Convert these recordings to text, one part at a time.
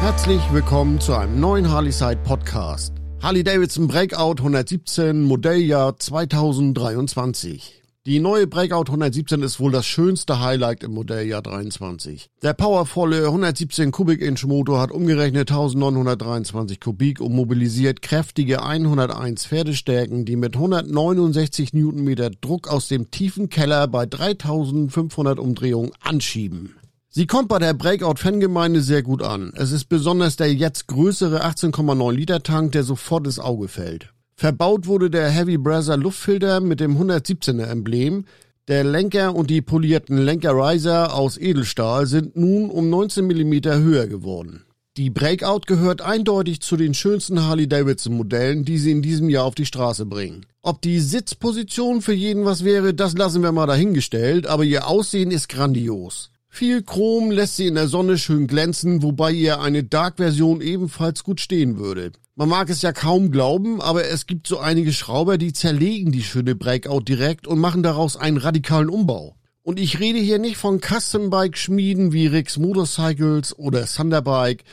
Herzlich willkommen zu einem neuen Harley-Side Podcast. Harley Davidson Breakout 117 Modelljahr 2023. Die neue Breakout 117 ist wohl das schönste Highlight im Modelljahr 23. Der powervolle 117 Kubik-Inch Motor hat umgerechnet 1923 Kubik und mobilisiert kräftige 101 Pferdestärken, die mit 169 Newtonmeter Druck aus dem tiefen Keller bei 3500 Umdrehungen anschieben. Sie kommt bei der Breakout-Fangemeinde sehr gut an. Es ist besonders der jetzt größere 18,9 Liter Tank, der sofort ins Auge fällt. Verbaut wurde der Heavy Brother Luftfilter mit dem 117er Emblem. Der Lenker und die polierten Lenkerriser aus Edelstahl sind nun um 19 mm höher geworden. Die Breakout gehört eindeutig zu den schönsten Harley-Davidson-Modellen, die sie in diesem Jahr auf die Straße bringen. Ob die Sitzposition für jeden was wäre, das lassen wir mal dahingestellt, aber ihr Aussehen ist grandios. Viel Chrom lässt sie in der Sonne schön glänzen, wobei ihr eine Dark-Version ebenfalls gut stehen würde. Man mag es ja kaum glauben, aber es gibt so einige Schrauber, die zerlegen die schöne Breakout direkt und machen daraus einen radikalen Umbau. Und ich rede hier nicht von Custom-Bike-Schmieden wie Rix Motorcycles oder Thunderbike,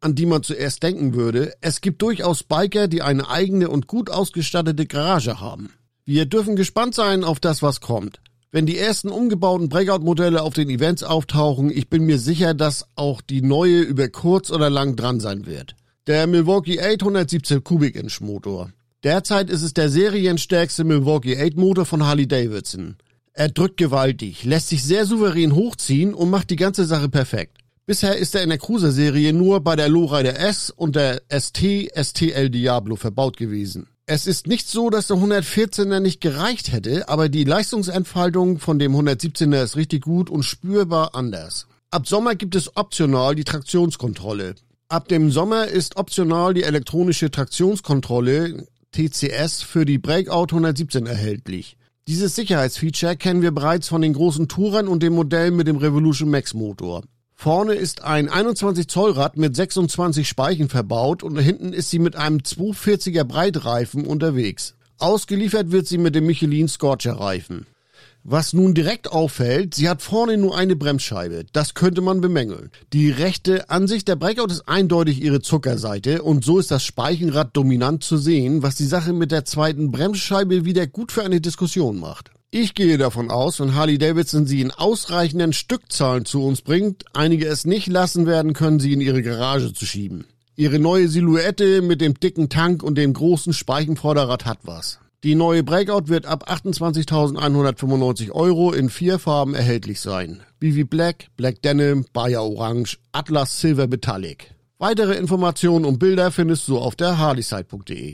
an die man zuerst denken würde. Es gibt durchaus Biker, die eine eigene und gut ausgestattete Garage haben. Wir dürfen gespannt sein auf das, was kommt. Wenn die ersten umgebauten Breakout-Modelle auf den Events auftauchen, ich bin mir sicher, dass auch die neue über kurz oder lang dran sein wird. Der Milwaukee 817 Kubik-Inch Motor. Derzeit ist es der serienstärkste Milwaukee 8 Motor von Harley Davidson. Er drückt gewaltig, lässt sich sehr souverän hochziehen und macht die ganze Sache perfekt. Bisher ist er in der Cruiser-Serie nur bei der Lowrider S und der ST STL Diablo verbaut gewesen. Es ist nicht so, dass der 114er nicht gereicht hätte, aber die Leistungsentfaltung von dem 117er ist richtig gut und spürbar anders. Ab Sommer gibt es optional die Traktionskontrolle. Ab dem Sommer ist optional die elektronische Traktionskontrolle TCS für die Breakout 117 erhältlich. Dieses Sicherheitsfeature kennen wir bereits von den großen Tourern und dem Modell mit dem Revolution Max Motor. Vorne ist ein 21 Zoll Rad mit 26 Speichen verbaut und hinten ist sie mit einem 240er Breitreifen unterwegs. Ausgeliefert wird sie mit dem Michelin Scorcher Reifen. Was nun direkt auffällt, sie hat vorne nur eine Bremsscheibe. Das könnte man bemängeln. Die rechte Ansicht der Breakout ist eindeutig ihre Zuckerseite und so ist das Speichenrad dominant zu sehen, was die Sache mit der zweiten Bremsscheibe wieder gut für eine Diskussion macht. Ich gehe davon aus, wenn Harley Davidson sie in ausreichenden Stückzahlen zu uns bringt, einige es nicht lassen werden können, sie in ihre Garage zu schieben. Ihre neue Silhouette mit dem dicken Tank und dem großen Speichenvorderrad hat was. Die neue Breakout wird ab 28.195 Euro in vier Farben erhältlich sein. BV Black, Black Denim, Bayer Orange, Atlas Silver Metallic. Weitere Informationen und Bilder findest du auf der harleyside.de.